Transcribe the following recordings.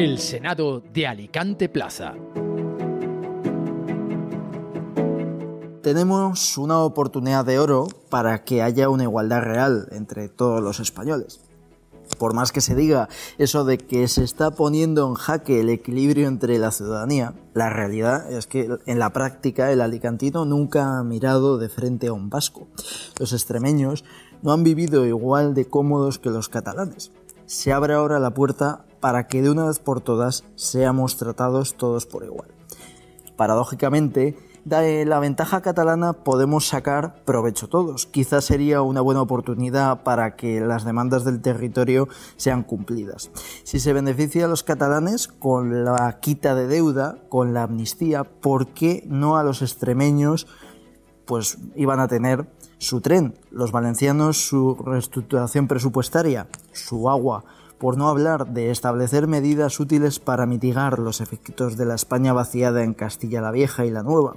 El Senado de Alicante Plaza. Tenemos una oportunidad de oro para que haya una igualdad real entre todos los españoles. Por más que se diga eso de que se está poniendo en jaque el equilibrio entre la ciudadanía, la realidad es que en la práctica el alicantino nunca ha mirado de frente a un vasco. Los extremeños no han vivido igual de cómodos que los catalanes. Se abre ahora la puerta para que de una vez por todas seamos tratados todos por igual. Paradójicamente, de la ventaja catalana podemos sacar provecho todos. Quizás sería una buena oportunidad para que las demandas del territorio sean cumplidas. Si se beneficia a los catalanes con la quita de deuda, con la amnistía, ¿por qué no a los extremeños pues iban a tener su tren, los valencianos su reestructuración presupuestaria, su agua, por no hablar de establecer medidas útiles para mitigar los efectos de la España vaciada en Castilla la Vieja y la Nueva.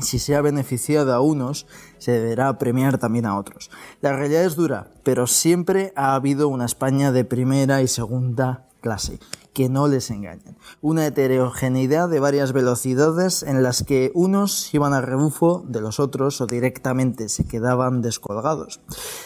Si se ha beneficiado a unos, se deberá premiar también a otros. La realidad es dura, pero siempre ha habido una España de primera y segunda clase, que no les engañen. Una heterogeneidad de varias velocidades en las que unos iban a rebufo de los otros o directamente se quedaban descolgados.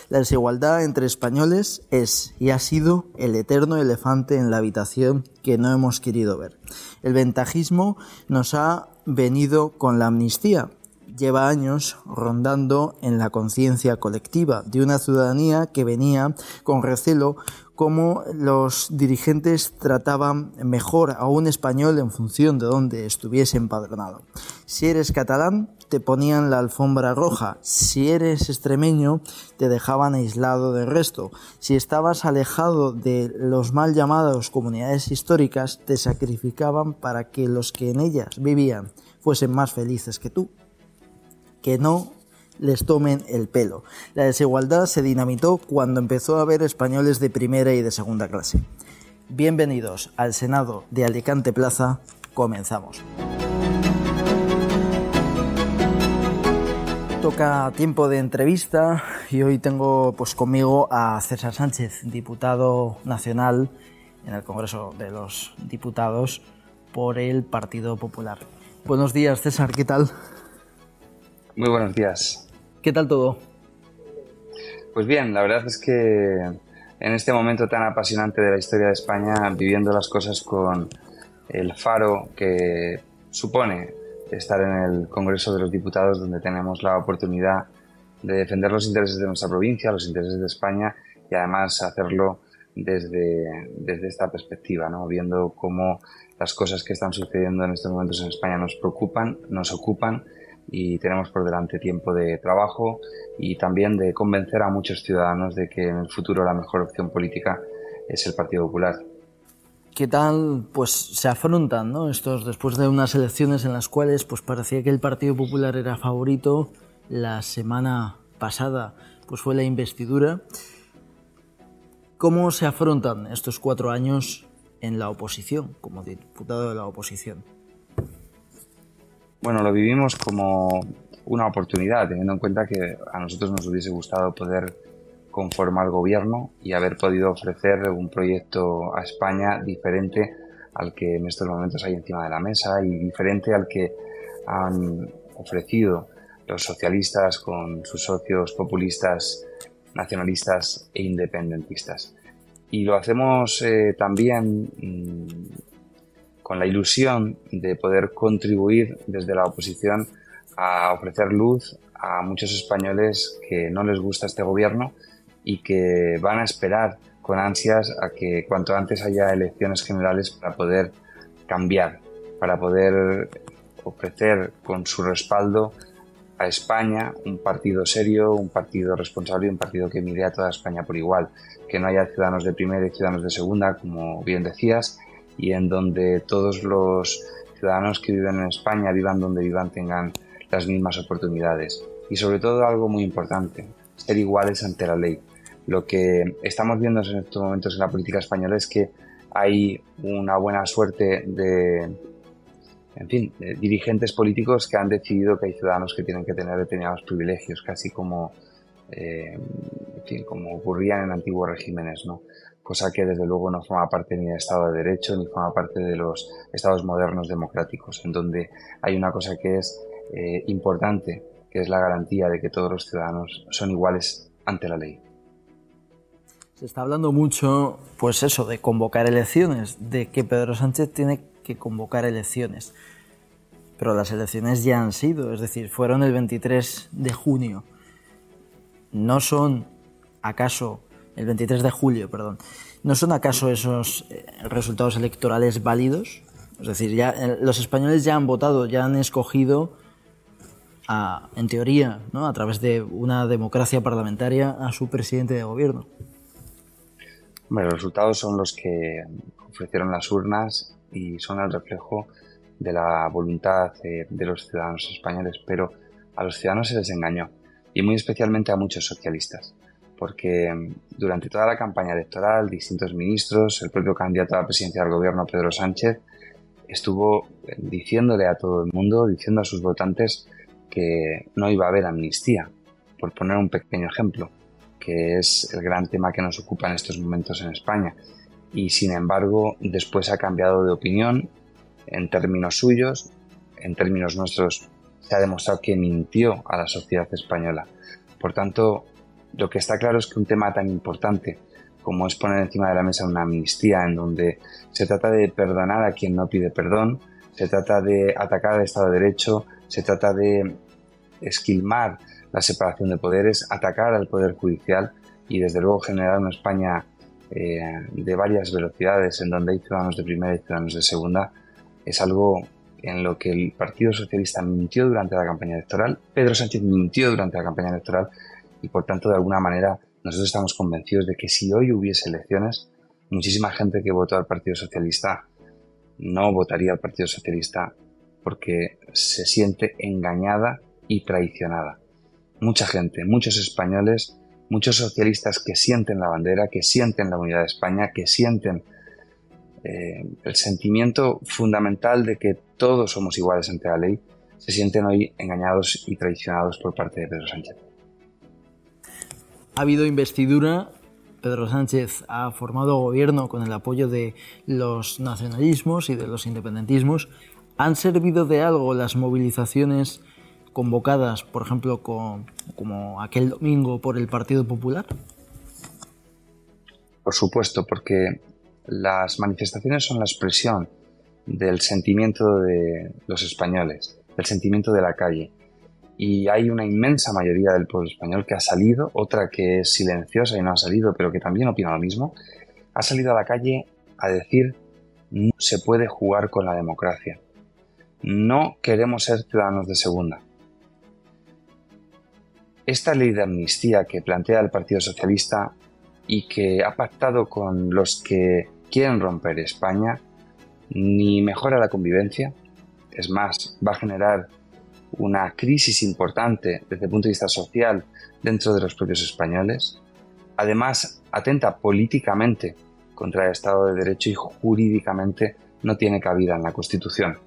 La desigualdad entre españoles es y ha sido el eterno elefante en la habitación que no hemos querido ver. El ventajismo nos ha venido con la amnistía. Lleva años rondando en la conciencia colectiva de una ciudadanía que venía con recelo cómo los dirigentes trataban mejor a un español en función de dónde estuviese empadronado. Si eres catalán, te ponían la alfombra roja. Si eres extremeño, te dejaban aislado del resto. Si estabas alejado de los mal llamados comunidades históricas, te sacrificaban para que los que en ellas vivían fuesen más felices que tú. Que no les tomen el pelo. La desigualdad se dinamitó cuando empezó a haber españoles de primera y de segunda clase. Bienvenidos al Senado de Alicante Plaza. Comenzamos. Toca tiempo de entrevista y hoy tengo pues conmigo a César Sánchez, diputado nacional en el Congreso de los Diputados por el Partido Popular. Buenos días, César, ¿qué tal? Muy buenos días. ¿Qué tal todo? Pues bien, la verdad es que en este momento tan apasionante de la historia de España, viviendo las cosas con el faro que supone estar en el Congreso de los Diputados, donde tenemos la oportunidad de defender los intereses de nuestra provincia, los intereses de España y además hacerlo desde, desde esta perspectiva, ¿no? viendo cómo las cosas que están sucediendo en estos momentos en España nos preocupan, nos ocupan y tenemos por delante tiempo de trabajo y también de convencer a muchos ciudadanos de que en el futuro la mejor opción política es el Partido Popular. ¿Qué tal pues se afrontan ¿no? estos después de unas elecciones en las cuales pues parecía que el Partido Popular era favorito? La semana pasada pues fue la investidura. ¿Cómo se afrontan estos cuatro años en la oposición, como diputado de la oposición? Bueno, lo vivimos como una oportunidad, teniendo en cuenta que a nosotros nos hubiese gustado poder conformar gobierno y haber podido ofrecer un proyecto a España diferente al que en estos momentos hay encima de la mesa y diferente al que han ofrecido los socialistas con sus socios populistas, nacionalistas e independentistas. Y lo hacemos eh, también mm, con la ilusión de poder contribuir desde la oposición a ofrecer luz a muchos españoles que no les gusta este gobierno y que van a esperar con ansias a que cuanto antes haya elecciones generales para poder cambiar, para poder ofrecer con su respaldo a España un partido serio, un partido responsable y un partido que mire a toda España por igual, que no haya ciudadanos de primera y ciudadanos de segunda, como bien decías, y en donde todos los ciudadanos que viven en España, vivan donde vivan, tengan las mismas oportunidades. Y sobre todo algo muy importante, ser iguales ante la ley. Lo que estamos viendo en estos momentos en la política española es que hay una buena suerte de en fin, dirigentes políticos que han decidido que hay ciudadanos que tienen que tener determinados privilegios, casi como eh, como ocurrían en antiguos regímenes, ¿no? Cosa que desde luego no forma parte ni del Estado de Derecho ni forma parte de los estados modernos democráticos, en donde hay una cosa que es eh, importante, que es la garantía de que todos los ciudadanos son iguales ante la ley. Se está hablando mucho, pues eso, de convocar elecciones, de que Pedro Sánchez tiene que convocar elecciones. Pero las elecciones ya han sido, es decir, fueron el 23 de junio. ¿No son acaso el 23 de julio, perdón, ¿no son acaso esos eh, resultados electorales válidos? Es decir, ya eh, los españoles ya han votado, ya han escogido, en teoría, ¿no? a través de una democracia parlamentaria, a su presidente de gobierno. Bueno, los resultados son los que ofrecieron las urnas y son el reflejo de la voluntad de los ciudadanos españoles, pero a los ciudadanos se les engañó, y muy especialmente a muchos socialistas porque mm, durante toda la campaña electoral, distintos ministros, el propio candidato a la presidencia del gobierno, Pedro Sánchez, estuvo eh, diciéndole a todo el mundo, diciendo a sus votantes que no iba a haber amnistía, por poner un pequeño ejemplo, que es el gran tema que nos ocupa en estos momentos en España. Y sin embargo, después ha cambiado de opinión en términos suyos, en términos nuestros, se ha demostrado que mintió a la sociedad española. Por tanto, lo que está claro es que un tema tan importante como es poner encima de la mesa una amnistía en donde se trata de perdonar a quien no pide perdón, se trata de atacar al Estado de Derecho, se trata de esquilmar la separación de poderes, atacar al Poder Judicial y desde luego generar una España eh, de varias velocidades en donde hay ciudadanos de primera y ciudadanos de segunda, es algo en lo que el Partido Socialista mintió durante la campaña electoral, Pedro Sánchez mintió durante la campaña electoral y por tanto de alguna manera nosotros estamos convencidos de que si hoy hubiese elecciones, muchísima gente que votó al Partido Socialista no votaría al Partido Socialista porque se siente engañada y traicionada. Mucha gente, muchos españoles, muchos socialistas que sienten la bandera, que sienten la unidad de España, que sienten eh, el sentimiento fundamental de que todos somos iguales ante la ley, se sienten hoy engañados y traicionados por parte de Pedro Sánchez. Ha habido investidura, Pedro Sánchez ha formado gobierno con el apoyo de los nacionalismos y de los independentismos. ¿Han servido de algo las movilizaciones convocadas, por ejemplo, como aquel domingo por el Partido Popular? Por supuesto, porque las manifestaciones son la expresión del sentimiento de los españoles, del sentimiento de la calle y hay una inmensa mayoría del pueblo español que ha salido, otra que es silenciosa y no ha salido, pero que también opina lo mismo, ha salido a la calle a decir no se puede jugar con la democracia. No queremos ser ciudadanos de segunda. Esta ley de amnistía que plantea el Partido Socialista y que ha pactado con los que quieren romper España, ni mejora la convivencia, es más, va a generar una crisis importante desde el punto de vista social dentro de los propios españoles. Además, atenta políticamente contra el Estado de Derecho y jurídicamente no tiene cabida en la Constitución.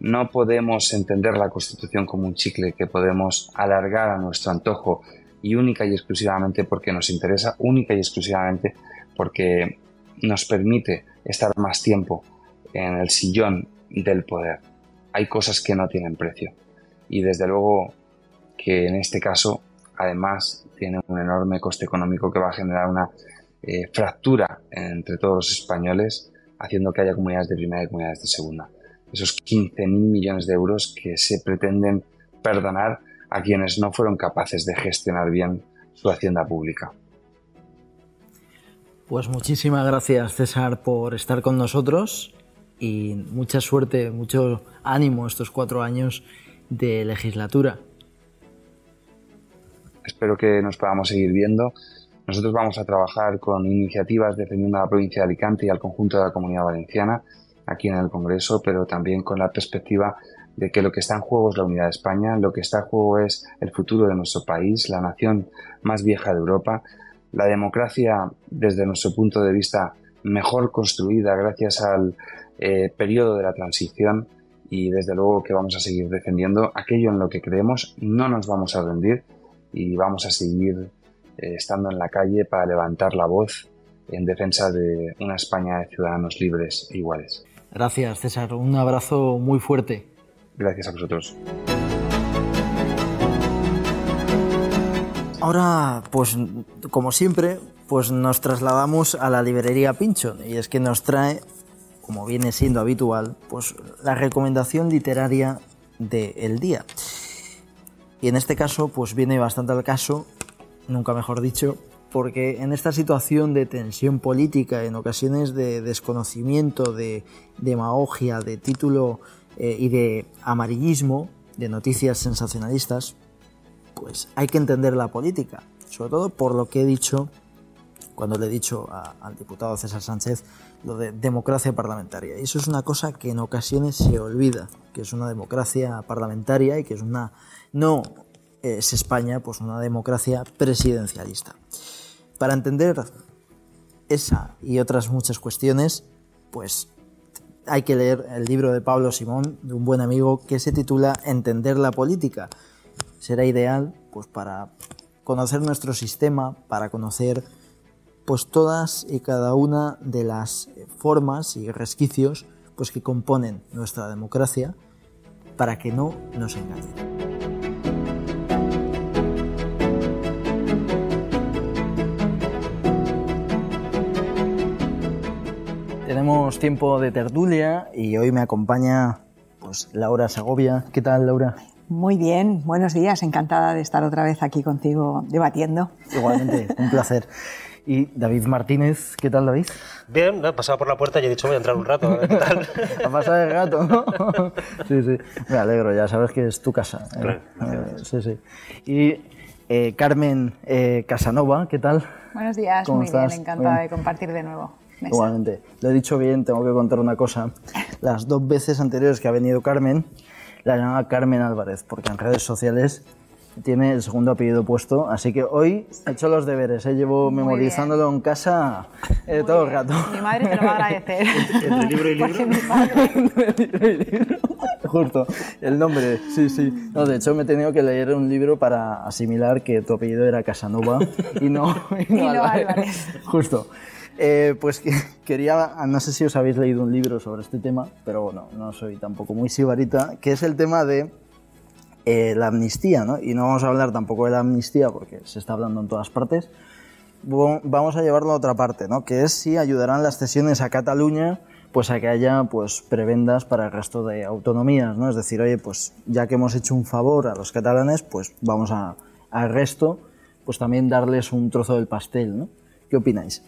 No podemos entender la Constitución como un chicle que podemos alargar a nuestro antojo y única y exclusivamente porque nos interesa, única y exclusivamente porque nos permite estar más tiempo en el sillón del poder. Hay cosas que no tienen precio y desde luego que en este caso además tiene un enorme coste económico que va a generar una eh, fractura entre todos los españoles haciendo que haya comunidades de primera y comunidades de segunda. Esos 15.000 millones de euros que se pretenden perdonar a quienes no fueron capaces de gestionar bien su hacienda pública. Pues muchísimas gracias César por estar con nosotros y mucha suerte, mucho ánimo estos cuatro años de legislatura. Espero que nos podamos seguir viendo. Nosotros vamos a trabajar con iniciativas defendiendo a la provincia de Alicante y al conjunto de la comunidad valenciana aquí en el Congreso, pero también con la perspectiva de que lo que está en juego es la unidad de España, lo que está en juego es el futuro de nuestro país, la nación más vieja de Europa, la democracia desde nuestro punto de vista mejor construida gracias al eh, periodo de la transición y desde luego que vamos a seguir defendiendo aquello en lo que creemos, no nos vamos a rendir y vamos a seguir eh, estando en la calle para levantar la voz en defensa de una España de ciudadanos libres e iguales. Gracias, César. Un abrazo muy fuerte. Gracias a vosotros. Ahora, pues como siempre, pues nos trasladamos a la librería Pincho y es que nos trae, como viene siendo habitual, pues la recomendación literaria del día. Y en este caso, pues viene bastante al caso, nunca mejor dicho, porque en esta situación de tensión política, en ocasiones de desconocimiento, de demagogia, de título eh, y de amarillismo, de noticias sensacionalistas, pues hay que entender la política, sobre todo por lo que he dicho cuando le he dicho al diputado César Sánchez lo de democracia parlamentaria. Y eso es una cosa que en ocasiones se olvida, que es una democracia parlamentaria y que es una, no es España, pues una democracia presidencialista. Para entender esa y otras muchas cuestiones, pues hay que leer el libro de Pablo Simón, de un buen amigo, que se titula Entender la política, será ideal pues para conocer nuestro sistema, para conocer pues todas y cada una de las formas y resquicios pues que componen nuestra democracia para que no nos engañen. Tenemos tiempo de tertulia y hoy me acompaña pues Laura Segovia. ¿Qué tal, Laura? Muy bien, buenos días, encantada de estar otra vez aquí contigo debatiendo. Igualmente, un placer. Y David Martínez, ¿qué tal David? Bien, he pasado por la puerta y he dicho voy a entrar un rato, a ver qué tal. a pasar el rato, ¿no? sí, sí, me alegro, ya sabes que es tu casa. ¿eh? Eh, sí, sí. Y eh, Carmen Casanova, ¿qué tal? Buenos días, muy bien, encantada de compartir de nuevo. Igualmente, lo he dicho bien, tengo que contar una cosa. Las dos veces anteriores que ha venido Carmen, la llamaba Carmen Álvarez, porque en redes sociales tiene el segundo apellido puesto, así que hoy he hecho los deberes, ¿eh? llevo memorizándolo en casa eh, todo el rato. Mi madre te lo va a agradecer. ¿Entre libro y libro? Justo, el nombre, sí, sí. No, de hecho me he tenido que leer un libro para asimilar que tu apellido era Casanova y no, y no, Álvarez. Justo. Eh, pues quería, no sé si os habéis leído un libro sobre este tema, pero bueno, no soy tampoco muy sibarita, que es el tema de eh, la amnistía, ¿no? Y no vamos a hablar tampoco de la amnistía porque se está hablando en todas partes. Vamos a llevarlo a otra parte, ¿no? Que es si ayudarán las cesiones a Cataluña pues a que haya pues prebendas para el resto de autonomías, ¿no? Es decir, oye, pues ya que hemos hecho un favor a los catalanes, pues vamos al resto, pues también darles un trozo del pastel, ¿no? ¿Qué opináis?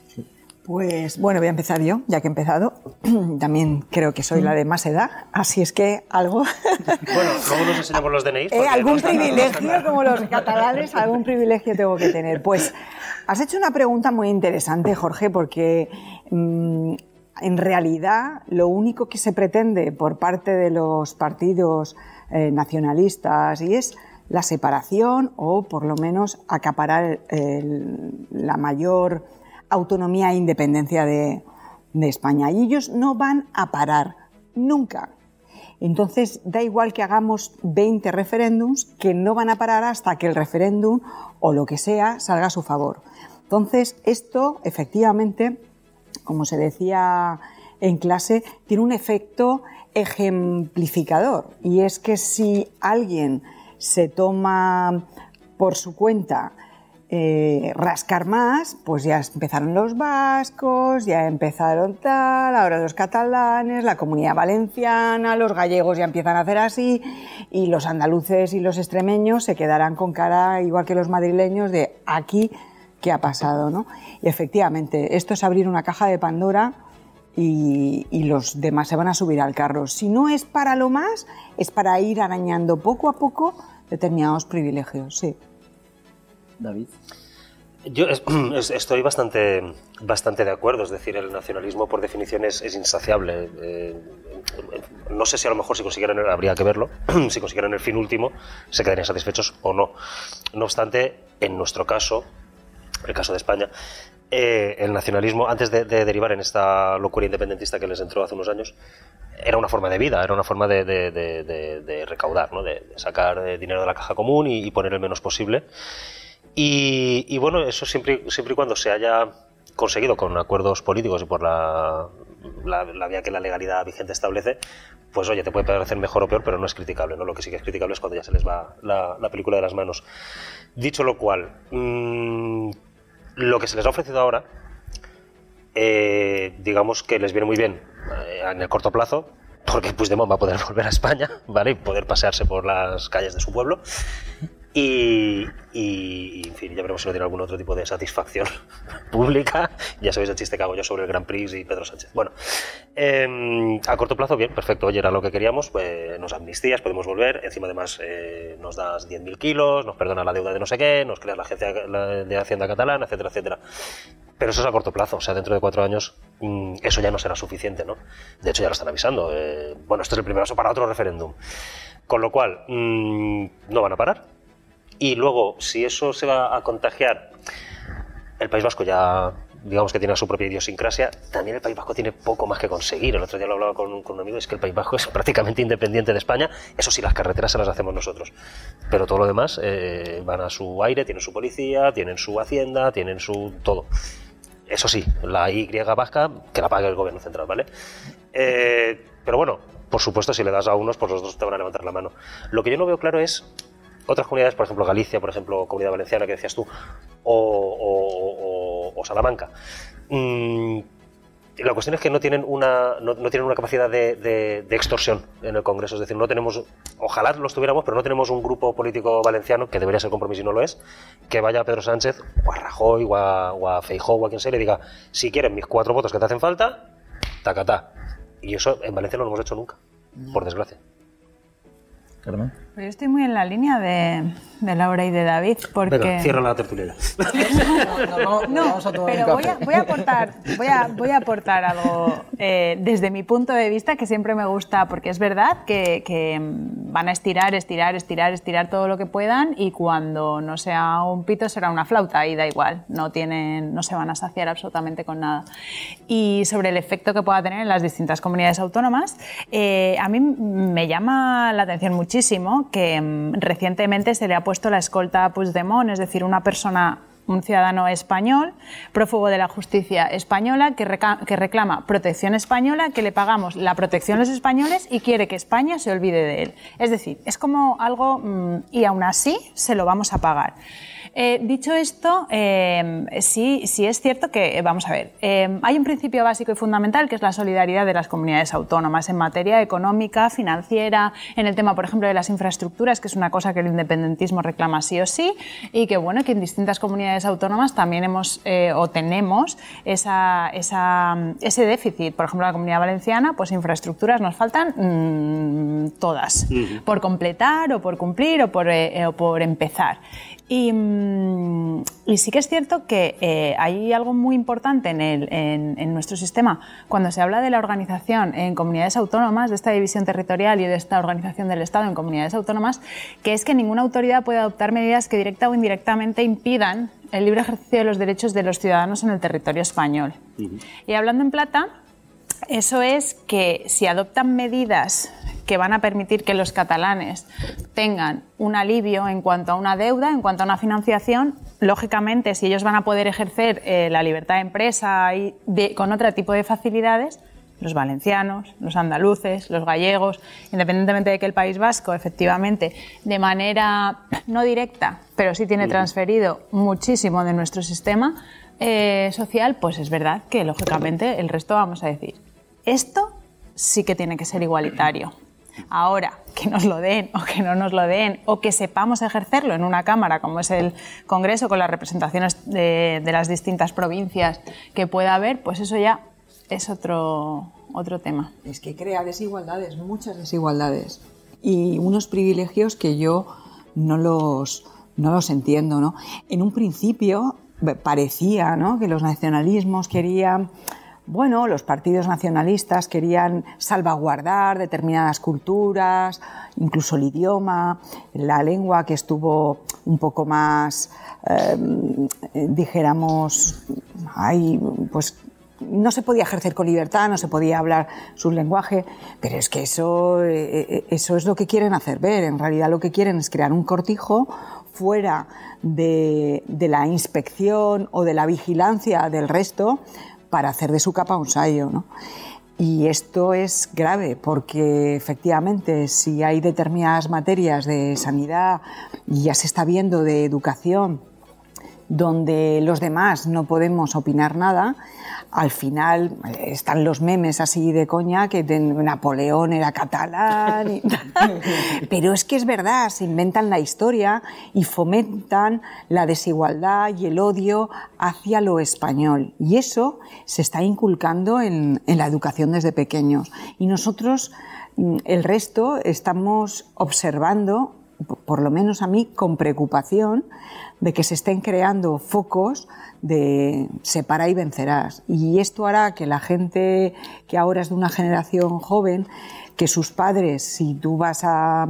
Pues bueno, voy a empezar yo, ya que he empezado. También creo que soy la de más edad, así es que algo. bueno, luego nos enseñamos los DNI. Eh, algún privilegio, como los catalanes, algún privilegio tengo que tener. Pues has hecho una pregunta muy interesante, Jorge, porque mm, en realidad lo único que se pretende por parte de los partidos eh, nacionalistas y es la separación o por lo menos acaparar la mayor autonomía e independencia de, España. Y ellos no van a parar, nunca. Entonces, da igual que hagamos 20 referéndums, que no van a parar hasta que el referéndum o lo que sea salga a su favor. Entonces, esto efectivamente, como se decía en clase, tiene un efecto ejemplificador. Y es que si alguien se toma por su cuenta eh, rascar más, pues ya empezaron los vascos, ya empezaron tal, ahora los catalanes, la comunidad valenciana, los gallegos ya empiezan a hacer así, y los andaluces y los extremeños se quedarán con cara igual que los madrileños de aquí qué ha pasado, ¿no? Y efectivamente, esto es abrir una caja de Pandora y, y los demás se van a subir al carro. Si no es para lo más, es para ir arañando poco a poco determinados privilegios, sí. David. Yo estoy bastante, de acuerdo, es decir, el nacionalismo por definición es, insaciable. Eh, no sé si a lo mejor si consiguieran, habría que verlo, si consiguieran el fin último, se quedarían satisfechos o no. No obstante, en nuestro caso, el caso de España, eh, el nacionalismo, antes de, derivar en esta locura independentista que les entró hace unos años, era una forma de vida, era una forma de, recaudar, de, sacar eh, dinero de la caja común y poner el menos posible Y, bueno, eso siempre, siempre y cuando se haya conseguido con acuerdos políticos y por la, la, vía que la legalidad vigente establece, pues oye, te puede parecer mejor o peor, pero no es criticable, ¿no? Lo que sí que es criticable es cuando ya se les va la, película de las manos. Dicho lo cual, mm, lo que se les ha ofrecido ahora, eh, digamos que les viene muy bien eh, en el corto plazo, porque Puigdemont va a poder volver a España, ¿vale? Y poder pasearse por las calles de su pueblo. Y, en fin, ya veremos si no tiene algún otro tipo de satisfacción pública. Ya sabéis el chiste que hago yo sobre el Grand Prix y Pedro Sánchez. Bueno, em, a corto plazo, bien, perfecto. Oye, era lo que queríamos, pues nos amnistías, podemos volver. Encima, además, eh, nos das 10.000 kilos, nos perdona la deuda de no sé qué, nos creas la agencia de Hacienda catalana, etcétera, etcétera. Pero eso es a corto plazo, o sea, dentro de cuatro años mm, eso ya no será suficiente, ¿no? De hecho, ya lo están avisando. Eh, bueno, esto es el primer paso para otro referéndum. Con lo cual, mm, no van a parar y luego, si eso se va a contagiar, el País Vasco ya digamos que tiene su propia idiosincrasia, también el País Vasco tiene poco más que conseguir. El otro día lo hablaba con, un amigo, es que el País Vasco es prácticamente independiente de España. Eso sí, las carreteras se las hacemos nosotros. Pero todo lo demás eh, van a su aire, tienen su policía, tienen su hacienda, tienen su todo. Eso sí, la Y vasca, que la pague el gobierno central, ¿vale? Eh, pero bueno, por supuesto, si le das a unos, pues los otros te van a levantar la mano. Lo que yo no veo claro es otras comunidades, por ejemplo Galicia, por ejemplo Comunidad Valenciana que decías tú, o, Salamanca. Mm, la cuestión es que no tienen una, no, tienen una capacidad de, extorsión en el Congreso. Es decir, no tenemos, ojalá los tuviéramos, pero no tenemos un grupo político valenciano, que debería ser compromiso y no lo es, que vaya a Pedro Sánchez, o a Rajoy, o a, o a Feijó, o a quien sea, y le diga, si quieren mis cuatro votos que te hacen falta, tacatá. Y eso en Valencia no lo hemos hecho nunca, por desgracia. Carmen. Yo estoy muy en la línea de, de Laura y de David porque... Venga, cierra la tertulia. no, no, pero voy a, voy a, aportar, voy a, voy a aportar algo eh, desde mi punto de vista que siempre me gusta porque es verdad que, que, van a estirar, estirar, estirar, estirar todo lo que puedan y cuando no sea un pito será una flauta y da igual, no, tienen, no se van a saciar absolutamente con nada. Y sobre el efecto que pueda tener en las distintas comunidades autónomas, eh, a mí me llama la atención muchísimo que mm, recientemente se le ha puesto la escolta a Puigdemont, es decir, una persona un ciudadano español, prófugo de la justicia española, que, que, reclama protección española, que le pagamos la protección a los españoles y quiere que España se olvide de él. Es decir, es como algo, mm, y aún así se lo vamos a pagar. Eh, dicho esto, eh, sí, sí es cierto que, eh, vamos a ver, hay un principio básico y fundamental que es la solidaridad de las comunidades autónomas en materia económica, financiera, en el tema, por ejemplo, de las infraestructuras, que es una cosa que el independentismo reclama sí o sí, y que, bueno, que en distintas comunidades autónomas también hemos o tenemos esa, ese déficit. Por ejemplo, la comunidad valenciana, pues infraestructuras nos faltan mm, todas, por completar o por cumplir o por, o por empezar. Mm, y, sí que es cierto que eh, hay algo muy importante en, el, en, nuestro sistema cuando se habla de la organización en comunidades autónomas, de esta división territorial y de esta organización del Estado en comunidades autónomas, que es que ninguna autoridad puede adoptar medidas que directa o indirectamente impidan el libre ejercicio de los derechos de los ciudadanos en el territorio español. Y hablando en plata, eso es que si adoptan medidas que van a permitir que los catalanes tengan un alivio en cuanto a una deuda, en cuanto a una financiación, lógicamente, si ellos van a poder ejercer eh, la libertad de empresa y con otro tipo de facilidades, los valencianos, los andaluces, los gallegos, independientemente de que el País Vasco, efectivamente, de manera no directa, pero sí tiene transferido muchísimo de nuestro sistema eh, social, pues es verdad que, lógicamente, el resto vamos a decir, esto sí que tiene que ser igualitario. Ahora, que nos lo den o que no nos lo den, o que sepamos ejercerlo en una Cámara como es el Congreso, con las representaciones de, las distintas provincias que pueda haber, pues eso ya es otro, otro tema. Es que crea desigualdades, muchas desigualdades, y unos privilegios que yo no los, no los entiendo. ¿no? En un principio parecía ¿no? que los nacionalismos querían bueno, los partidos nacionalistas querían salvaguardar determinadas culturas, incluso el idioma, la lengua que estuvo un poco más, em, dijéramos, ahí, pues no se podía ejercer con libertad, no se podía hablar su lenguaje, pero es que eso, eh, eh, eso es lo que quieren hacer ver. En realidad lo que quieren es crear un cortijo fuera de, la inspección o de la vigilancia del resto para hacer de su capa un sayo. ¿no? Y esto es grave porque efectivamente si hay determinadas materias de sanidad y ya se está viendo de educación donde los demás no podemos opinar nada, al final eh, están los memes así de coña que Napoleón era catalán. Pero es que es verdad, se inventan la historia y fomentan la desigualdad y el odio hacia lo español. Y eso se está inculcando en, en la educación desde pequeños. Y nosotros, mm, el resto, estamos observando, por lo menos a mí, con preocupación, de que se estén creando focos de separa y vencerás. Y esto hará que la gente que ahora es de una generación joven, que sus padres, si tú vas a,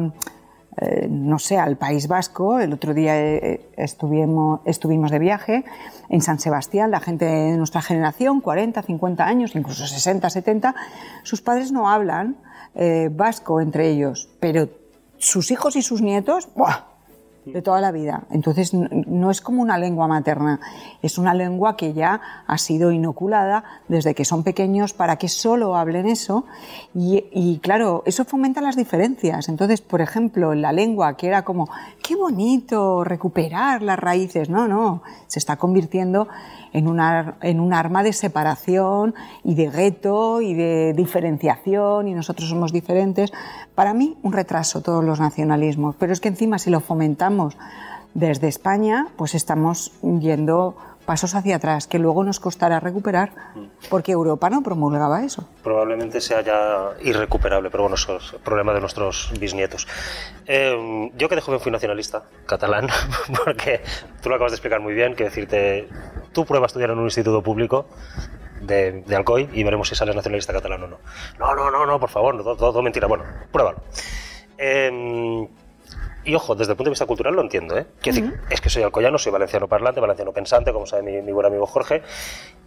eh, no sé, al País Vasco, el otro día eh, estuvimos, estuvimos de viaje en San Sebastián, la gente de nuestra generación, 40, 50 años, incluso 60, 70, sus padres no hablan eh, vasco entre ellos, pero sus hijos y sus nietos, ¡buah! de toda la vida. Entonces no es como una lengua materna, es una lengua que ya ha sido inoculada desde que son pequeños para que solo hablen eso y, claro, eso fomenta las diferencias. Entonces, por ejemplo, la lengua que era como, qué bonito recuperar las raíces, no, no, se está convirtiendo en, una, en un arma de separación y de gueto y de diferenciación y nosotros somos diferentes. Para mí, un retraso todos los nacionalismos, pero es que encima si lo fomentamos desde España, pues estamos yendo pasos hacia atrás que luego nos costará recuperar porque Europa no promulgaba eso. Probablemente sea ya irrecuperable, pero bueno, eso es el problema de nuestros bisnietos. Eh, yo que de joven fui nacionalista catalán, porque tú lo acabas de explicar muy bien, que decirte, tú pruebas a estudiar en un instituto público de, Alcoy y veremos si sales nacionalista catalán o no. No, no, no, no, por favor, todo, todo mentira. Bueno, pruébalo. Eh, y ojo, desde el punto de vista cultural lo entiendo, ¿eh? decir, es que soy alcoyano, soy valenciano parlante, valenciano pensante, como sabe mi, buen amigo Jorge,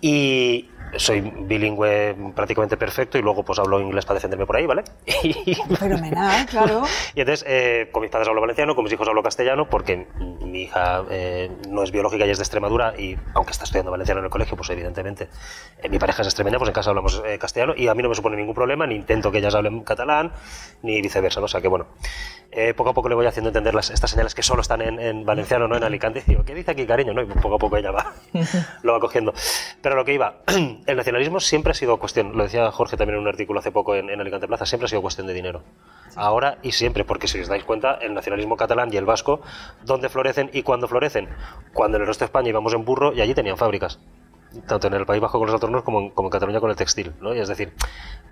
y soy bilingüe prácticamente perfecto y luego pues hablo inglés para defenderme por ahí, ¿vale? Fenomenal, claro. Y entonces, eh, con mis padres hablo valenciano, con mis hijos hablo castellano, porque mi hija eh, no es biológica y es de Extremadura, y aunque está estudiando valenciano en el colegio, pues evidentemente eh, mi pareja es extremeña, pues en casa hablamos castellano, y a mí no me supone ningún problema, ni intento que ellas hablen catalán, ni viceversa, ¿no? O sea que bueno, poco a poco le voy haciendo entender las, estas señales que solo están en, valenciano, no en Alicante, y digo, ¿qué dice aquí, cariño? ¿no? Y poco a poco ella va, lo va cogiendo. Pero lo que iba, el nacionalismo siempre ha sido cuestión, lo decía Jorge también en un artículo hace poco en, Alicante Plaza, siempre ha sido cuestión de dinero. Ahora y siempre, porque si os dais cuenta, el nacionalismo catalán y el vasco, ¿dónde florecen y cuándo florecen? Cuando en el resto de España íbamos en burro y allí tenían fábricas tanto en el País Bajo con los autónomos como, como en Cataluña con el textil. ¿no? Y es decir,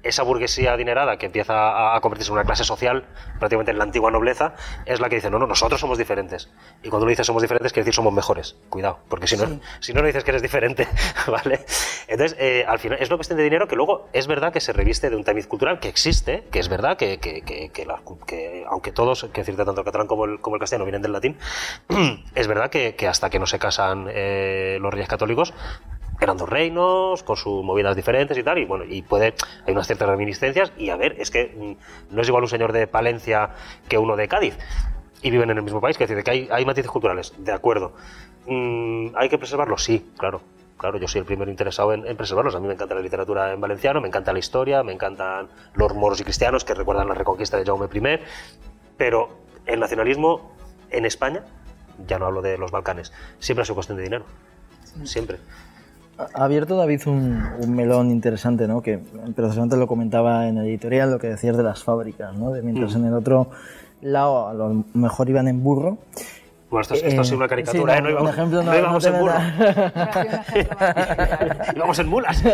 esa burguesía adinerada que empieza a, convertirse en una clase social, prácticamente en la antigua nobleza, es la que dice, no, no, nosotros somos diferentes. Y cuando uno dice somos diferentes, quiere decir somos mejores. Cuidado, porque si no, si no, no dices que eres diferente, ¿vale? Entonces, eh, al final, es una cuestión de dinero que luego es verdad que se reviste de un tamiz cultural que existe, que es verdad que, que, que, que, aunque todos, que decirte tanto el catalán como el, como el castellano vienen del latín, es verdad que, hasta que no se casan eh, los reyes católicos, eran dos reinos, con sus movidas diferentes y tal, y bueno, y puede, hay unas ciertas reminiscencias, y a ver, es que mm, no es igual un señor de Palencia que uno de Cádiz, y viven en el mismo país, que decir, que hay, hay matices culturales, de acuerdo. Mm, ¿Hay que preservarlos? Sí, claro. Claro, yo soy el primero interesado en, preservarlos. A mí me encanta la literatura en valenciano, me encanta la historia, me encantan los moros y cristianos que recuerdan la reconquista de Jaume I, pero el nacionalismo en España, ya no hablo de los Balcanes, siempre ha sido cuestión de dinero. Siempre. Ha abierto David un, melón interesante, ¿no? Que precisamente lo comentaba en el editorial, lo que decías de las fábricas, ¿no? De mientras mm. en el otro lado a lo mejor iban en burro. Bueno, esto, es, esto una caricatura, ¿eh? No íbamos, ejemplo, no, íbamos en burro. íbamos en mulas.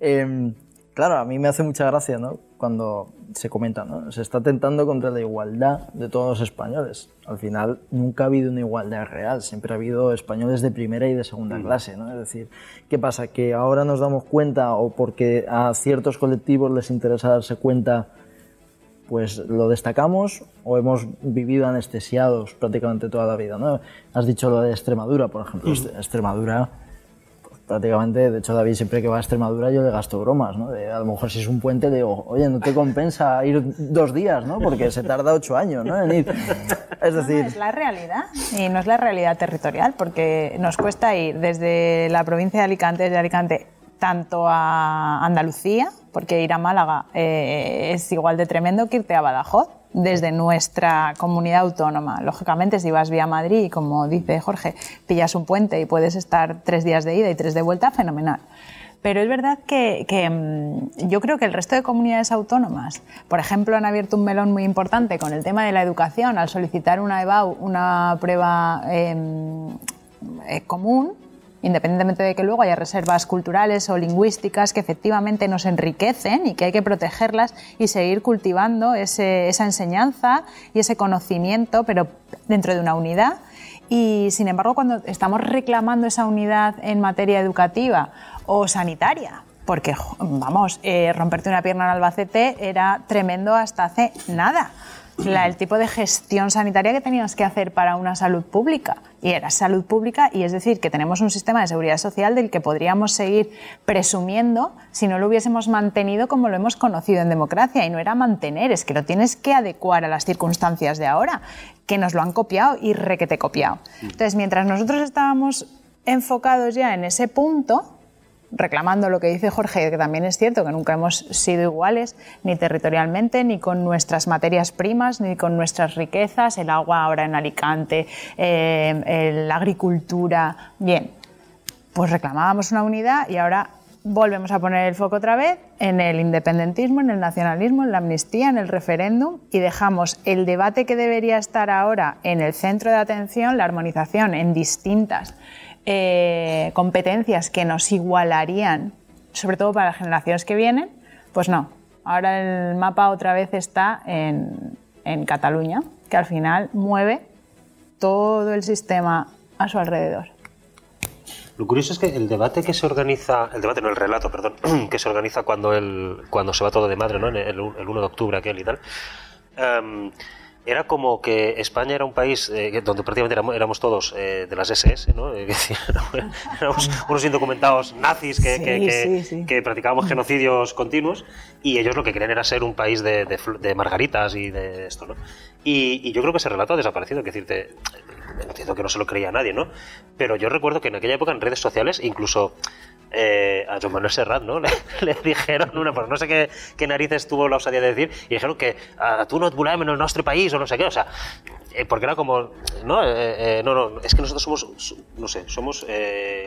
eh, claro, a mí me hace mucha gracia, ¿no? Cuando se comenta, ¿no? Se está tentando contra la igualdad de todos los españoles. Al final nunca ha habido una igualdad real, siempre ha habido españoles de primera y de segunda mm. clase, ¿no? Es decir, ¿qué pasa? Que ahora nos damos cuenta o porque a ciertos colectivos les interesa darse cuenta, pues lo destacamos o hemos vivido anestesiados prácticamente toda la vida, ¿no? Has dicho lo de Extremadura, por ejemplo. Mm. Extremadura prácticamente, de hecho David siempre que va a Extremadura yo le gasto bromas, ¿no? a lo mejor si es un puente le digo, oye, no te compensa ir dos días, ¿no? Porque se tarda ocho años, ¿no? En ir. Es decir... es la realidad y no es la realidad territorial porque nos cuesta ir desde la provincia de Alicante, desde Alicante tanto a Andalucía, porque ir a Málaga eh, es igual de tremendo que irte a Badajoz desde nuestra comunidad autónoma. Lógicamente, si vas vía Madrid, como dice Jorge, pillas un puente y puedes estar tres días de ida y tres de vuelta, fenomenal. Pero es verdad que, mm, yo creo que el resto de comunidades autónomas, por ejemplo, han abierto un melón muy importante con el tema de la educación al solicitar una EBAU, una prueba em, eh, común, independientemente de que luego haya reservas culturales o lingüísticas que efectivamente nos enriquecen y que hay que protegerlas y seguir cultivando esa enseñanza y ese conocimiento, pero dentro de una unidad. Y sin embargo, cuando estamos reclamando esa unidad en materia educativa o sanitaria, porque, vamos, eh, romperte una pierna en Albacete era tremendo hasta hace nada el tipo de gestión sanitaria que teníamos que hacer para una salud pública. Y era salud pública, y es decir, que tenemos un sistema de seguridad social del que podríamos seguir presumiendo si no lo hubiésemos mantenido como lo hemos conocido en democracia. Y no era mantener, es que lo tienes que adecuar a las circunstancias de ahora, que nos lo han copiado y requete copiado. Entonces, mientras nosotros estábamos enfocados ya en ese punto, reclamando lo que dice Jorge, que también es cierto que nunca hemos sido iguales, ni territorialmente, ni con nuestras materias primas, ni con nuestras riquezas, el agua ahora en Alicante, eh, la agricultura. Bien, pues reclamábamos una unidad y ahora volvemos a poner el foco otra vez en el independentismo, en el nacionalismo, en la amnistía, en el referéndum y dejamos el debate que debería estar ahora en el centro de atención, la armonización en distintas eh, competencias que nos igualarían, sobre todo para las generaciones que vienen, pues no. Ahora el mapa otra vez está en, en Cataluña, que al final mueve todo el sistema a su alrededor. Lo curioso es que el debate que se organiza, el debate no, el relato, perdón, que se organiza cuando, el, cuando se va todo de madre, ¿no? el, el 1 de octubre aquel y tal, em, era como que España era un país eh, donde prácticamente éramos, todos eh, de las SS, ¿no? éramos unos indocumentados nazis que, que, practicábamos genocidios continuos y ellos lo que querían era ser un país de, de margaritas y de esto, ¿no? Y, y, yo creo que ese relato ha desaparecido, es decirte, entiendo que no se lo creía nadie, ¿no? Pero yo recuerdo que en aquella época en redes sociales, incluso eh, a Joan Manuel Serrat, ¿no? Le, dijeron una, pues no sé qué, qué, narices tuvo la osadía de decir, y dijeron que a tú no et en el nuestro país, o no sé qué, o sea, eh, porque era como, ¿no? Eh, no, no, es que nosotros somos, no sé, somos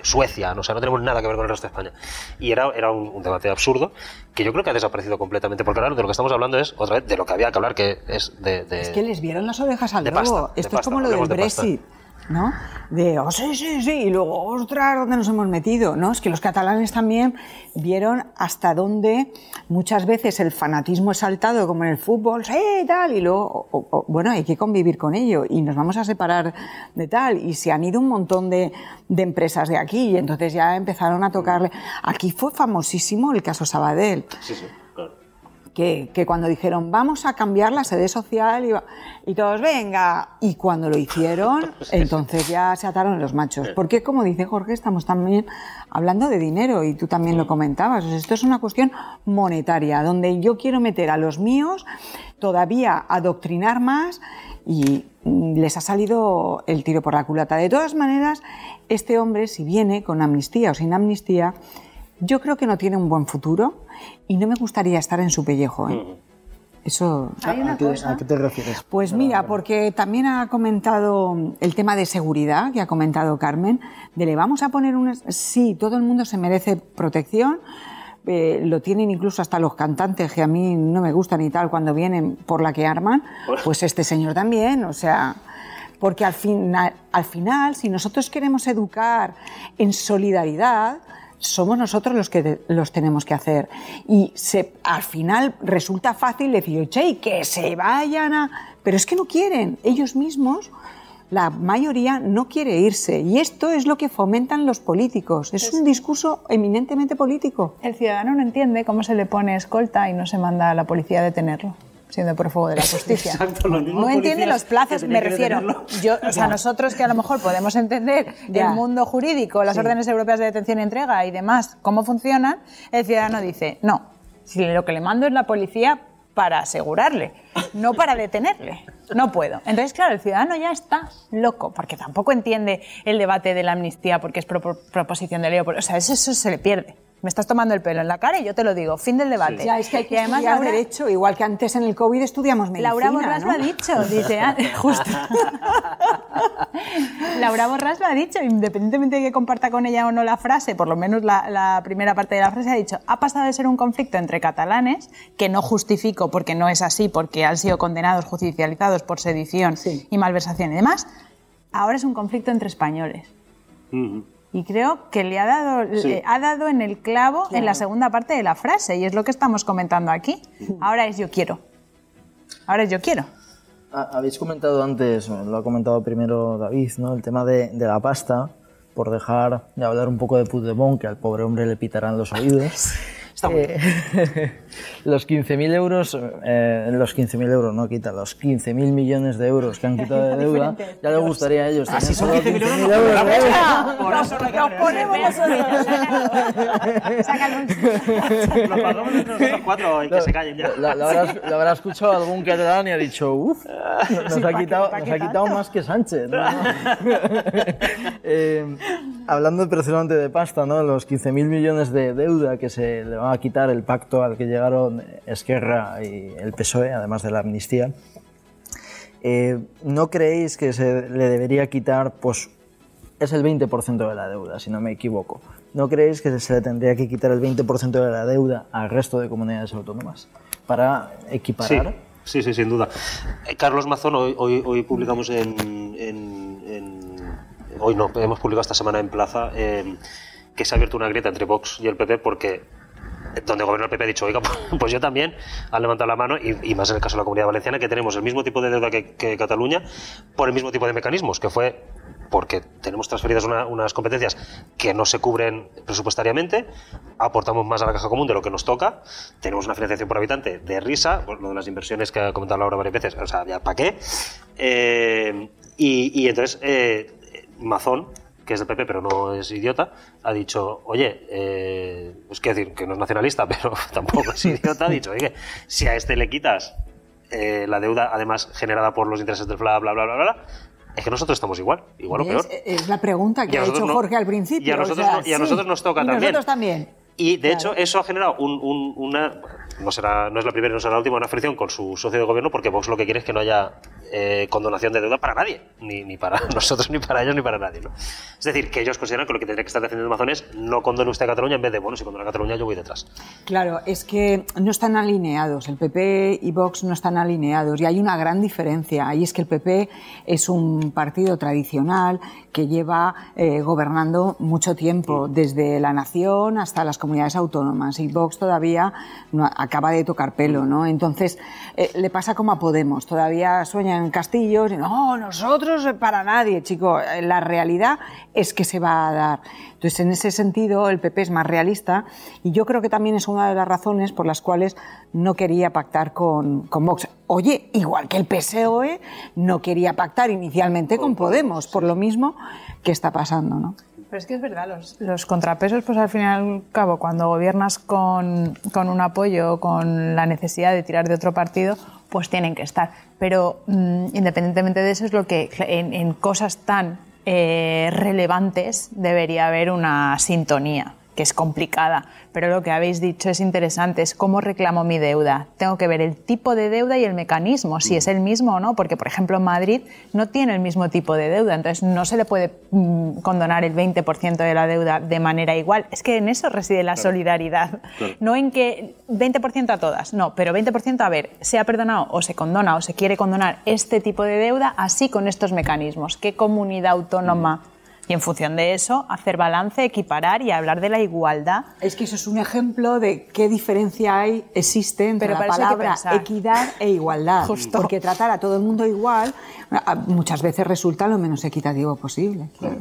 Suecia, ¿no? o sea, no tenemos nada que ver con el resto de España. Y era, era un, debate absurdo que yo creo que ha desaparecido completamente, porque claro, de lo que estamos hablando es, otra vez, de lo que había que hablar, que es de... es que les vieron las orejas al lobo. Esto es como lo del Brexit. ¿No? De, oh, sí, sí, sí, y luego, ostras, ¿dónde nos hemos metido? ¿no? Es que los catalanes también vieron hasta dónde muchas veces el fanatismo es saltado, como en el fútbol, sí, tal, y luego, bueno, hay que convivir con ello y nos vamos a separar de tal. Y se han ido un montón de, de empresas de aquí y entonces ya empezaron a tocarle. Aquí fue famosísimo el caso Sabadell. Sí, sí que, cuando dijeron vamos a cambiar la sede social y, y, todos venga, y cuando lo hicieron, entonces ya se ataron los machos. Porque como dice Jorge, estamos también hablando de dinero y tú también lo comentabas. esto es una cuestión monetaria, donde yo quiero meter a los míos todavía adoctrinar más y les ha salido el tiro por la culata. De todas maneras, este hombre, si viene con amnistía o sin amnistía, yo creo que no tiene un buen futuro y no me gustaría estar en su pellejo. ¿eh? Eso, ¿A, qué, te refieres? Pues mira, porque también ha comentado el tema de seguridad, que ha comentado Carmen, de le vamos a poner un... Sí, todo el mundo se merece protección, eh, lo tienen incluso hasta los cantantes, que a mí no me gustan y tal, cuando vienen por la que arman, pues este señor también, o sea... Porque al, final, al final, si nosotros queremos educar en solidaridad, somos nosotros los que los tenemos que hacer. Y se, al final resulta fácil decir, che, que se vayan a... Pero es que no quieren, ellos mismos, la mayoría no quiere irse. Y esto es lo que fomentan los políticos. Es un discurso eminentemente político. El ciudadano no entiende cómo se le pone escolta y no se manda a la policía a detenerlo. Siendo prófugo de la justicia. Exacto, los mismos no entiende los plazos, me refiero. Yo, o sea, nosotros que a lo mejor podemos entender Ya. el mundo jurídico, las órdenes europeas de detención y entrega y demás, cómo funcionan, el ciudadano dice, no, si lo que le mando es la policía para asegurarle, no para detenerle. No puedo. Entonces, claro, el ciudadano ya está loco, porque tampoco entiende el debate de la amnistía porque es propo- proposición de ley. O sea, eso, eso se le pierde. Me estás tomando el pelo en la cara y yo te lo digo. Fin del debate. Ya, es que hay que y además, estudiar Laura- derecho, igual que antes en el COVID estudiamos medicina, Laura Borrás ¿no? lo ha dicho, dice, ah, justo. Laura Borrás lo ha dicho, independientemente de que comparta con ella o no la frase, por lo menos la, la primera parte de la frase ha dicho, ha pasado de ser un conflicto entre catalanes, que no justifico porque no es así, porque han sido condenados, judicializados por sedición Sí. y malversación y demás, ahora es un conflicto entre españoles. Ujú. Y creo que le ha dado, Sí. le ha dado en el clavo en la segunda parte de la frase, y es lo que estamos comentando aquí. Ahora es yo quiero. Ahora es yo quiero. Ha- Habéis comentado antes, lo ha comentado primero David, ¿no? el tema de, de la pasta, por dejar de hablar un poco de Puigdemont, que al pobre hombre le pitarán los oídos. Está muy Eh, los 15.000 euros, eh, los 15.000 euros, no quita, los 15.000 millones de euros que han quitado de deuda, ya le gustaría a ellos. Así son solo 15.000 euros, 15.000 euros de deuda. Por eso no Nos ponemos oídos. Sácalo. Lo pagamos entre nosotros cuatro y que se callen ya. Lo, lo habrás, lo habrás escuchado algún catalán y ha dicho, uff, nos, Sí, ha ¿pa' qué- quitado, nos ha más que Sánchez. ¿no? Eh, hablando precisamente de pasta, ¿no? los 15.000 millones de deuda que se le van a quitar el pacto al que llegaron Esquerra y el PSOE, además de la amnistía, eh, ¿no creéis que se le debería quitar, pues es el 20% de la deuda, si no me equivoco? ¿No creéis que se le tendría que quitar el 20% de la deuda al resto de comunidades autónomas para equiparar? sí, sí, sin duda. Eh, Carlos Mazón, hoy, hoy, publicamos en- en- Hoy no, hemos publicado esta semana en Plaza eh, que se ha abierto una grieta entre Vox y el PP porque donde gobierna el PP ha dicho, oiga, pues yo también, han levantado la mano, y, más en el caso de la Comunidad Valenciana, que tenemos el mismo tipo de deuda que, Cataluña por el mismo tipo de mecanismos, que fue porque tenemos transferidas una- unas competencias que no se cubren presupuestariamente, aportamos más a la caja común de lo que nos toca, tenemos una financiación por habitante de risa, lo de las inversiones que ha comentado Laura varias veces, o sea, ya para qué. Eh, y, y entonces, eh, Mazón, que es del PP pero no es idiota, ha dicho, oye, eh, es que decir que no es nacionalista, pero tampoco es idiota, ha dicho, oye, si a este le quitas eh, la deuda, además generada por los intereses del bla, bla, bla, bla, bla, es que nosotros estamos igual, igual o peor. Es la pregunta que ha hecho no- Jorge al principio. y a o nosotros sea, no- y a sí. nosotros nos toca Y también. nosotros también. Y de Claro. hecho eso ha generado un- un- una, no será, no es la primera y no será la última, una fricción con su socio de gobierno porque Vox lo que quiere es que no haya eh, condonación de deuda para nadie, ni, ni para nosotros, ni para ellos, ni para nadie. ¿no? Es decir, que ellos consideran que lo que tendría que estar defendiendo Amazon es no condone usted a Cataluña en vez de, bueno, si condona a Cataluña yo voy detrás. Claro, es que no están alineados. El PP y Vox no están alineados y hay una gran diferencia. Y es que el PP es un partido tradicional que lleva eh, gobernando mucho tiempo, desde la nación hasta las comunidades autónomas. Y Vox todavía no, acaba de tocar pelo, ¿no? Entonces, eh, le pasa como a Podemos. Todavía sueñan castillos no, nosotros eh, para nadie, chico. Eh, La realidad es que se va a dar. Entonces, en ese sentido, el PP es más realista y yo creo que también es una de las razones por las cuales no quería pactar con, con Vox. Oye, igual que el PSOE no quería pactar inicialmente con Podemos, por lo mismo que está pasando, ¿no? Pero es que es verdad, los, los contrapesos, pues al fin y al cabo, cuando gobiernas con, con un apoyo, con la necesidad de tirar de otro partido, pues tienen que estar. Pero mm, independientemente de eso, es lo que en, en cosas tan eh, relevantes debería haber una sintonía que es complicada, pero lo que habéis dicho es interesante, es cómo reclamo mi deuda. Tengo que ver el tipo de deuda y el mecanismo, si es el mismo o no, porque por ejemplo Madrid no tiene el mismo tipo de deuda, entonces no se le puede mm, condonar el 20% de la deuda de manera igual. Es que en eso reside la solidaridad, no en que 20% a todas, no, pero 20% a ver, se ha perdonado o se condona o se quiere condonar este tipo de deuda así con estos mecanismos. ¿Qué comunidad autónoma? Y en función de eso, hacer balance, equiparar y hablar de la igualdad. Es que eso es un ejemplo de qué diferencia hay, existe entre Pero la palabra equidad e igualdad. Justo. Porque tratar a todo el mundo igual muchas veces resulta lo menos equitativo posible. Claro.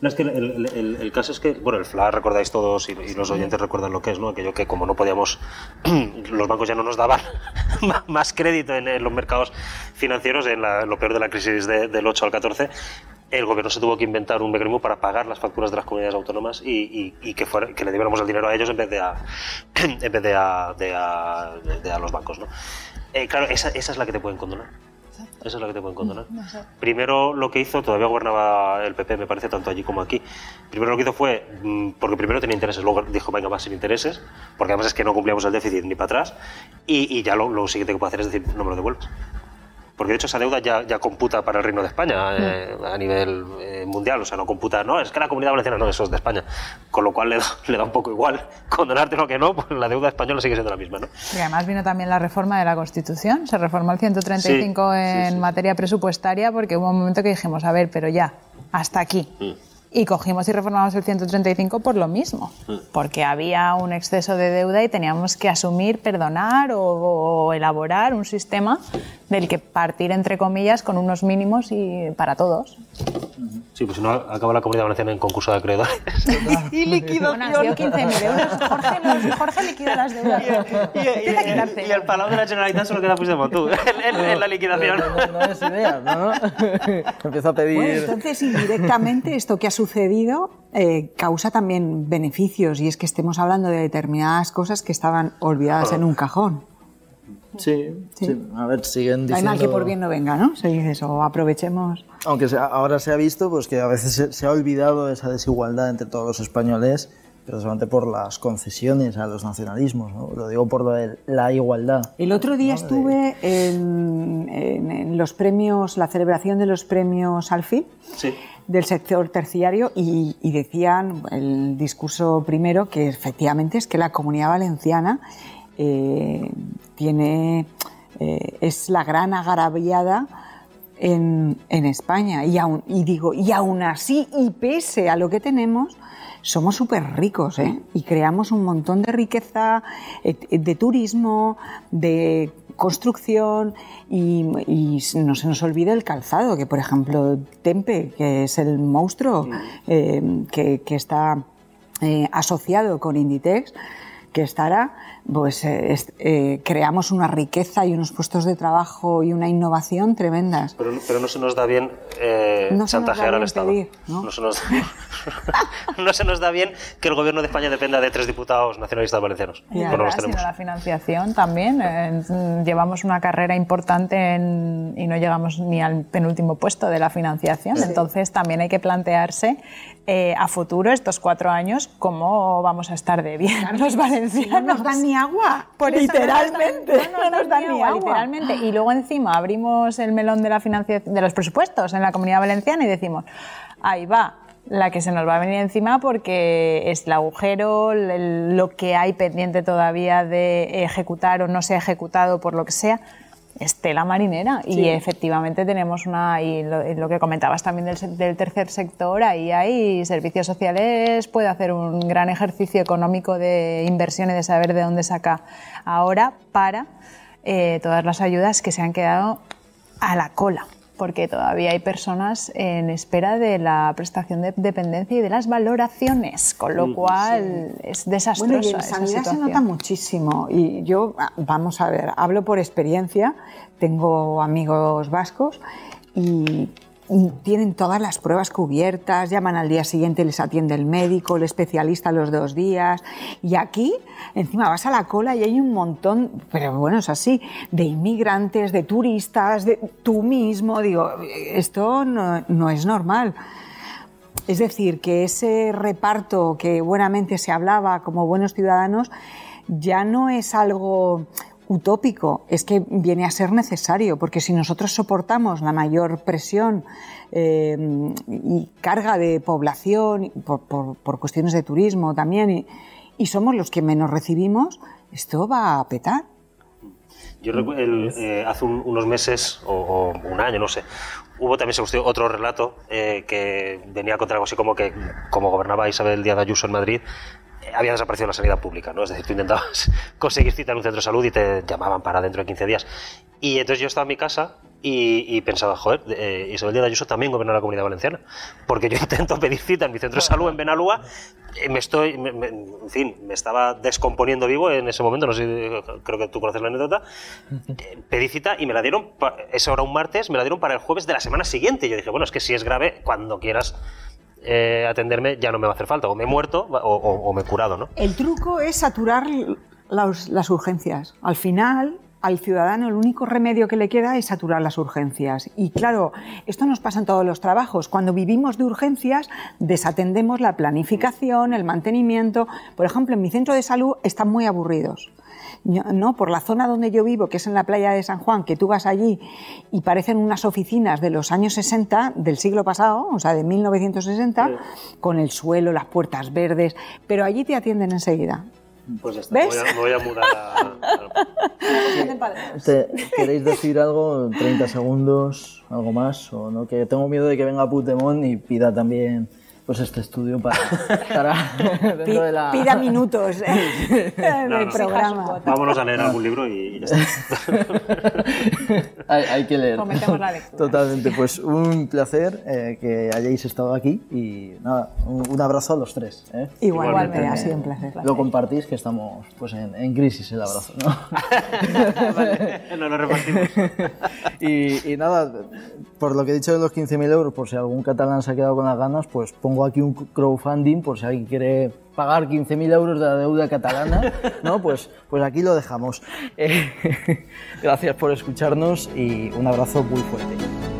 No, es que el, el- el- el caso es que, bueno, el FLA recordáis todos y, y los oyentes recuerdan lo que es, ¿no? Aquello que como no podíamos, los bancos ya no nos daban más crédito en, los mercados financieros, en, lo peor de la crisis del 8 al 14, el gobierno se tuvo que inventar un mecanismo para pagar las facturas de las comunidades autónomas y, que, fuera, que le diéramos el dinero a ellos en vez de a, en vez de a, de a, los bancos. ¿no? Eh, claro, esa, esa es la que te pueden condonar. Esa es la que te pueden condonar. Primero lo que hizo, todavía gobernaba el PP, me parece, tanto allí como aquí. Primero lo que hizo fue, mm, porque primero tenía intereses, luego dijo, venga, va sin intereses, porque además es que no cumplíamos el déficit ni para atrás, y, y ya lo, lo, siguiente que puede hacer es decir, no me lo devuelvas porque de hecho esa deuda ya, ya computa para el Reino de España mm. eh, a nivel eh, mundial, o sea, no computa, no, es que la comunidad valenciana no, eso es de España, con lo cual le da, le da un poco igual condonarte lo que no, pues la deuda española sigue siendo la misma, ¿no? Y además vino también la reforma de la Constitución, se reformó el 135 en materia presupuestaria porque hubo un momento que dijimos, a ver, pero ya, hasta aquí. Mm. Y cogimos y reformamos el 135 por lo mismo, mm. porque había un exceso de deuda y teníamos que asumir, perdonar o, elaborar un sistema del que partir, entre comillas, con unos mínimos y para todos. Sí, pues si no, acaba la comunidad valenciana en concurso de acreedores. y liquidación. Bueno, han 15.000 euros. Jorge, no, Jorge liquida las deudas. Y, y, y, y, el palau de la Generalitat solo queda Puigdemont, tú, en, en, la liquidación. No, no, es idea, ¿no? Empieza a pedir... Bueno, entonces, indirectamente, esto que ha sucedido eh, causa también beneficios, y es que estemos hablando de determinadas cosas que estaban olvidadas en un cajón. Sí, sí, A ver, siguen diciendo... Hay mal que por bien no venga, ¿no? Se dice eso, aprovechemos... Aunque ahora se ha visto pues que a veces se, ha olvidado esa desigualdad entre todos los españoles, precisamente por las concesiones a los nacionalismos, ¿no? Lo digo por la igualdad. El otro día estuve en, los premios, la celebración de los premios Alfil. del sector terciario y, y, decían el discurso primero que efectivamente es que la comunidad valenciana eh, tiene, eh, es la gran agraviada en, España. Y, aún, y digo, y aún así, y pese a lo que tenemos, somos súper ricos ¿eh? y creamos un montón de riqueza, de turismo, de construcción y, no se nos olvide el calzado, que por ejemplo Tempe, que es el monstruo que, que, está asociado con Inditex, que estará, pues eh, eh, creamos una riqueza y unos puestos de trabajo y una innovación tremendas. Pero, pero no se nos da bien eh, chantajear al Estado. ¿no? se nos, no, se nos, da bien que el gobierno de España dependa de tres diputados nacionalistas valencianos. Y además, la financiación también. llevamos una carrera importante y no llegamos ni al penúltimo puesto de la financiación. Entonces también hay que plantearse a futuro, estos cuatro años, cómo vamos a estar de bien los valencianos no nos dan ni agua. literalmente. No nos, dan, ni, agua, literalmente. Y luego encima abrimos el melón de la financiación, de los presupuestos en la comunidad valenciana y decimos, ahí va, la que se nos va a venir encima porque es el agujero, lo que hay pendiente todavía de ejecutar o no se ha ejecutado por lo que sea estela marinera. Y efectivamente tenemos una y lo, que comentabas también del, tercer sector ahí hay servicios sociales puede hacer un gran ejercicio económico de inversión y de saber de dónde saca ahora para eh, todas las ayudas que se han quedado a la cola porque todavía hay personas en espera de la prestación de dependencia y de las valoraciones, con lo cual es desastrosa. Bueno, y en sanidad se nota muchísimo y yo, ah, vamos a ver, hablo por experiencia, tengo amigos vascos y tienen todas las pruebas cubiertas, llaman al día siguiente, les atiende el médico, el especialista los dos días. Y aquí, encima vas a la cola y hay un montón, pero bueno, es así, de inmigrantes, de turistas, de tú mismo. Digo, esto no, no es normal. Es decir, que ese reparto que buenamente se hablaba como buenos ciudadanos ya no es algo utópico, es que viene a ser necesario, porque si nosotros soportamos la mayor presión eh, y carga de población, por, cuestiones de turismo también, y, somos los que menos recibimos, esto va a petar. Yo recuerdo, eh, hace unos meses, o, un año, no sé, hubo también se otro relato eh, que venía contra algo así como que, como gobernaba Isabel Díaz Ayuso en Madrid, había desaparecido la sanidad pública, ¿no? Es decir, tú intentabas conseguir cita en un centro de salud y te llamaban para dentro de 15 días. Y entonces yo estaba en mi casa y, pensaba, joder, eh, Isabel Díaz Ayuso también gobierna la Comunidad Valenciana, porque yo intento pedir cita en mi centro de salud en Benalúa, y me estoy, en fin, me estaba descomponiendo vivo en ese momento, no sé, creo que tú conoces la anécdota, eh, pedí cita y me la dieron, esa hora un martes, me la dieron para el jueves de la semana siguiente. Y yo dije, bueno, es que si es grave, cuando quieras eh, atenderme ya no me va a hacer falta, o me he muerto o, me he curado, ¿no? El truco es saturar las urgencias. Al final, al ciudadano el único remedio que le queda es saturar las urgencias. Y claro, esto nos pasa en todos los trabajos. Cuando vivimos de urgencias, desatendemos la planificación, el mantenimiento. Por ejemplo, en mi centro de salud están muy aburridos. No, por la zona donde yo vivo, que es en la playa de San Juan, que tú vas allí y parecen unas oficinas de los años 60 del siglo pasado, o sea, de 1960, con el suelo, las puertas verdes, pero allí te atienden enseguida. Pues ya está, ¿Ves? Me, voy a, mudar a... ¿Queréis decir algo? 30 segundos, algo más, o no? Que tengo miedo de que venga Putemón y pida también pues este estudio para, dentro de la... Pida minutos ¿eh? el programa. Vámonos a leer algún libro y, ya está. hay, que leer. la lectura. Totalmente, pues un placer eh, que hayáis estado aquí y nada, un, abrazo a los tres. ¿eh? Igual, Igualmente, ha sido un placer. Lo compartís que estamos pues en, crisis el abrazo, ¿no? vale, no lo repartimos. y, y nada, por lo que he dicho de los 15.000 euros, por si algún catalán se ha quedado con las ganas, pues pongo aquí un crowdfunding por si alguien quiere pagar 15.000 euros de la deuda catalana, ¿no? Pues, pues aquí lo dejamos. Eh, gracias por escucharnos y un abrazo muy fuerte.